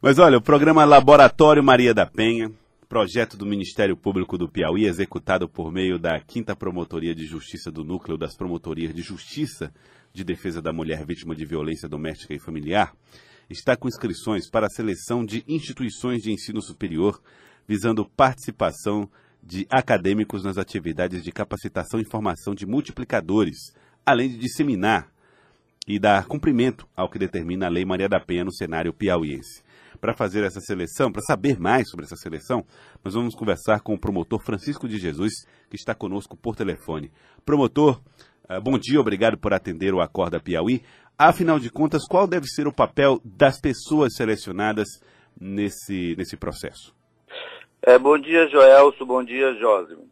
Mas olha, o programa Laboratório Maria da Penha, projeto do Ministério Público do Piauí, executado por meio da 5 Promotoria de Justiça do Núcleo das Promotorias de Justiça de Defesa da Mulher Vítima de Violência Doméstica e Familiar, está com inscrições para a seleção de instituições de ensino superior, visando participação de acadêmicos nas atividades de capacitação e formação de multiplicadores, além de disseminar e dar cumprimento ao que determina a Lei Maria da Penha no cenário piauiense. Para fazer essa seleção, para saber mais sobre essa seleção, nós vamos conversar com o promotor Francisco de Jesus, que está conosco por telefone. Promotor, eh, bom dia, obrigado por atender o Acorda Piauí. Afinal de contas, qual deve ser o papel das pessoas selecionadas nesse, nesse processo? É, bom dia, Joelso. Bom dia, Jósimo.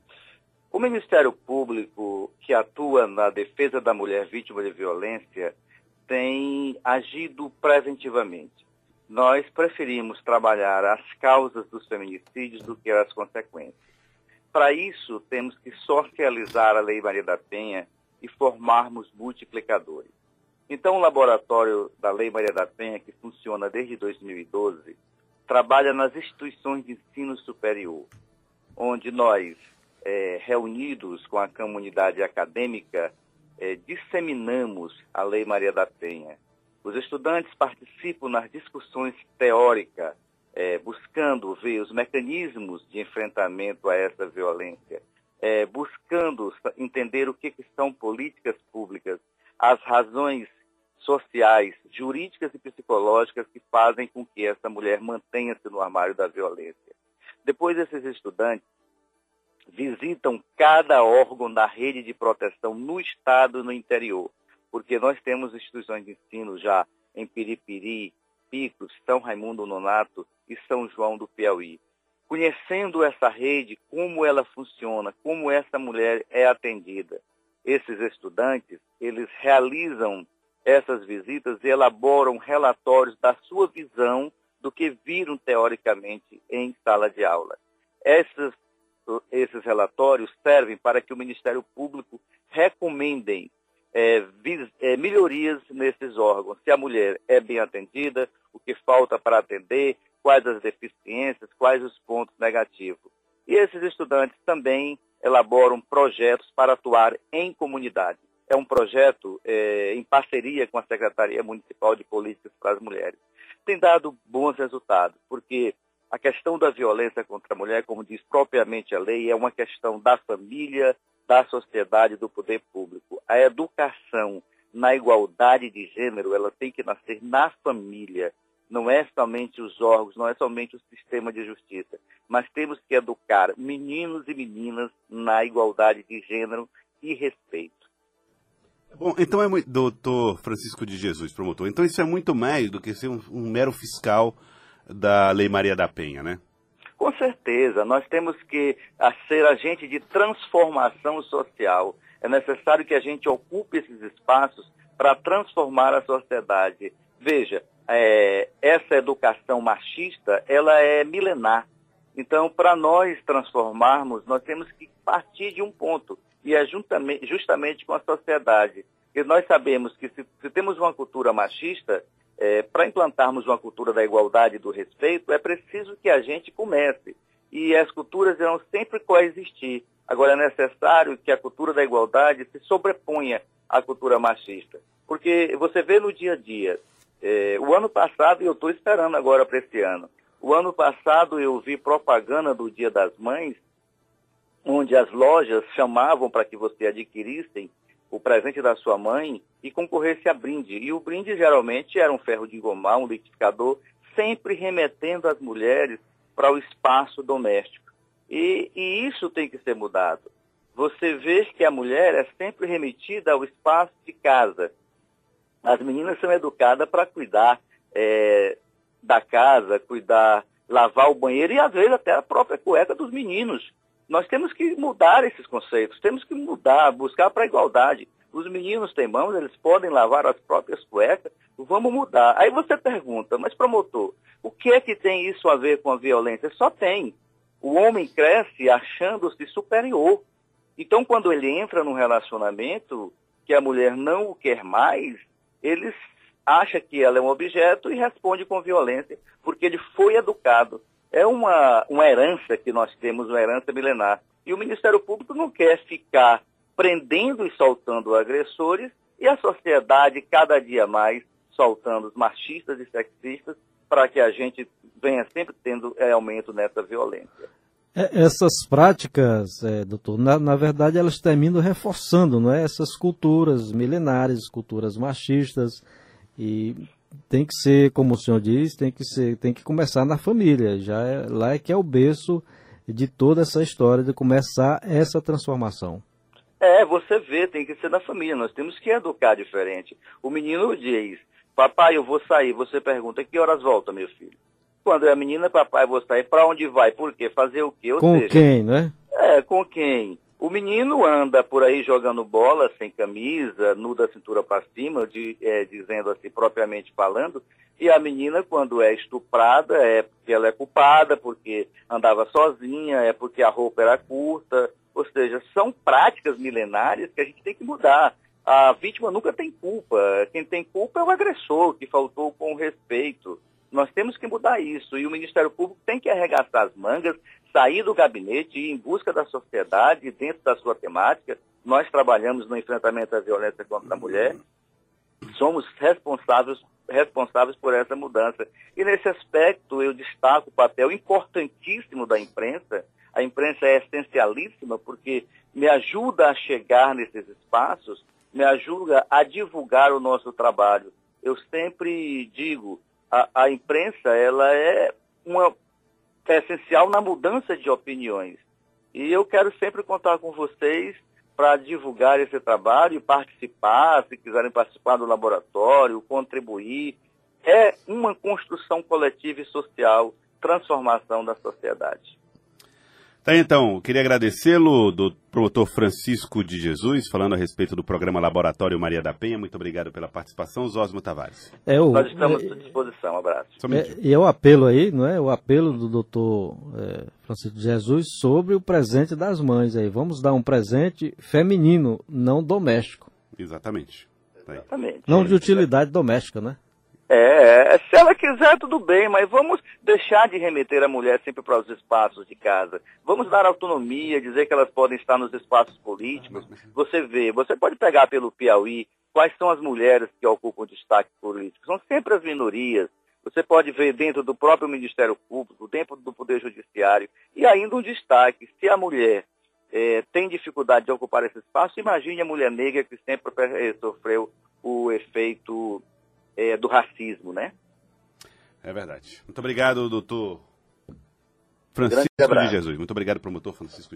O Ministério Público, que atua na defesa da mulher vítima de violência, tem agido preventivamente. Nós preferimos trabalhar as causas dos feminicídios do que as consequências. Para isso, temos que socializar a Lei Maria da Penha e formarmos multiplicadores. Então, o laboratório da Lei Maria da Penha, que funciona desde 2012, trabalha nas instituições de ensino superior, onde nós, é, reunidos com a comunidade acadêmica, é, disseminamos a Lei Maria da Penha. Os estudantes participam nas discussões teóricas, é, buscando ver os mecanismos de enfrentamento a essa violência, é, buscando entender o que, que são políticas públicas, as razões sociais, jurídicas e psicológicas que fazem com que essa mulher mantenha-se no armário da violência. Depois, esses estudantes visitam cada órgão da rede de proteção no estado e no interior, porque nós temos instituições de ensino já em Piripiri, Picos, São Raimundo Nonato e São João do Piauí. Conhecendo essa rede, como ela funciona, como essa mulher é atendida. Esses estudantes, eles realizam essas visitas e elaboram relatórios da sua visão do que viram teoricamente em sala de aula. Esses, esses relatórios servem para que o Ministério Público recomendem é, é, melhorias nesses órgãos. Se a mulher é bem atendida, o que falta para atender, quais as deficiências, quais os pontos negativos. E esses estudantes também elaboram projetos para atuar em comunidade é um projeto é, em parceria com a Secretaria Municipal de Políticas para as Mulheres. Tem dado bons resultados, porque a questão da violência contra a mulher, como diz propriamente a lei, é uma questão da família, da sociedade, do poder público. A educação na igualdade de gênero, ela tem que nascer na família. Não é somente os órgãos, não é somente o sistema de justiça, mas temos que educar meninos e meninas na igualdade de gênero e respeito. Bom, então é muito. Doutor Francisco de Jesus, promotor. Então isso é muito mais do que ser um, um mero fiscal da Lei Maria da Penha, né? Com certeza. Nós temos que ser agente de transformação social. É necessário que a gente ocupe esses espaços para transformar a sociedade. Veja, é, essa educação machista, ela é milenar. Então, para nós transformarmos, nós temos que partir de um ponto e é justamente com a sociedade. E nós sabemos que se, se temos uma cultura machista, é, para implantarmos uma cultura da igualdade e do respeito, é preciso que a gente comece. E as culturas irão sempre coexistir. Agora é necessário que a cultura da igualdade se sobreponha à cultura machista. Porque você vê no dia a dia, é, o ano passado, e eu estou esperando agora para esse ano, o ano passado eu vi propaganda do Dia das Mães onde as lojas chamavam para que você adquirissem o presente da sua mãe e concorresse a brinde. E o brinde geralmente era um ferro de engomar, um liquidificador, sempre remetendo as mulheres para o espaço doméstico. E, e, isso tem que ser mudado. Você vê que a mulher é sempre remetida ao espaço de casa. As meninas são educadas para cuidar é, da casa, cuidar, lavar o banheiro e às vezes até a própria cueca dos meninos. Nós temos que mudar esses conceitos, temos que mudar, buscar para a igualdade. Os meninos têm mãos, eles podem lavar as próprias cuecas, vamos mudar. Aí você pergunta, mas promotor, o que é que tem isso a ver com a violência? Só tem. O homem cresce achando-se superior. Então, quando ele entra num relacionamento que a mulher não o quer mais, ele acha que ela é um objeto e responde com violência, porque ele foi educado. É uma, uma herança que nós temos, uma herança milenar. E o Ministério Público não quer ficar prendendo e soltando agressores e a sociedade cada dia mais soltando os machistas e sexistas para que a gente venha sempre tendo é, aumento nessa violência. É, essas práticas, é, doutor, na, na, verdade elas terminam reforçando não é? essas culturas milenares, culturas machistas, e tem que ser, como o senhor diz, tem que, ser, tem que começar na família, já é, lá é que é o berço de toda essa história de começar essa transformação. É, você vê, tem que ser na família, nós temos que educar diferente. O menino diz, papai, eu vou sair, você pergunta, que horas volta, meu filho? Quando é a menina, papai, vou sair, para onde vai? Por quê? Fazer o quê? Ou com seja, quem, né? É, com quem? O menino anda por aí jogando bola sem camisa, nu da cintura para cima, de, é, dizendo assim, propriamente falando, e a menina, quando é estuprada, é porque ela é culpada, porque andava sozinha, é porque a roupa era curta, ou seja, são práticas milenares que a gente tem que mudar. A vítima nunca tem culpa, quem tem culpa é o agressor, que faltou com respeito. Nós temos que mudar isso e o Ministério Público tem que arregaçar as mangas, sair do gabinete e ir em busca da sociedade dentro da sua temática. Nós trabalhamos no enfrentamento à violência contra a mulher, somos responsáveis responsáveis por essa mudança. E nesse aspecto eu destaco o papel importantíssimo da imprensa. A imprensa é essencialíssima porque me ajuda a chegar nesses espaços, me ajuda a divulgar o nosso trabalho. Eu sempre digo, a, a imprensa ela é uma é essencial na mudança de opiniões. E eu quero sempre contar com vocês para divulgar esse trabalho participar, se quiserem participar do laboratório, contribuir. É uma construção coletiva e social, transformação da sociedade. Tá, então, queria agradecê-lo, do promotor Francisco de Jesus, falando a respeito do programa Laboratório Maria da Penha. Muito obrigado pela participação, Zosmo Tavares. É o, Nós estamos é, à disposição, um abraço. É, e é o apelo aí, não é? O apelo do doutor é, Francisco de Jesus sobre o presente das mães aí. Vamos dar um presente feminino, não doméstico. Exatamente. Tá Exatamente. Não de utilidade doméstica, né? É, é, se ela quiser, tudo bem, mas vamos deixar de remeter a mulher sempre para os espaços de casa. Vamos dar autonomia, dizer que elas podem estar nos espaços políticos. Você vê, você pode pegar pelo Piauí quais são as mulheres que ocupam destaque político. São sempre as minorias. Você pode ver dentro do próprio Ministério Público, dentro do Poder Judiciário, e ainda um destaque. Se a mulher é, tem dificuldade de ocupar esse espaço, imagine a mulher negra que sempre sofreu o efeito é, do racismo, né? É verdade. Muito obrigado, doutor Francisco de Jesus. Muito obrigado, promotor Francisco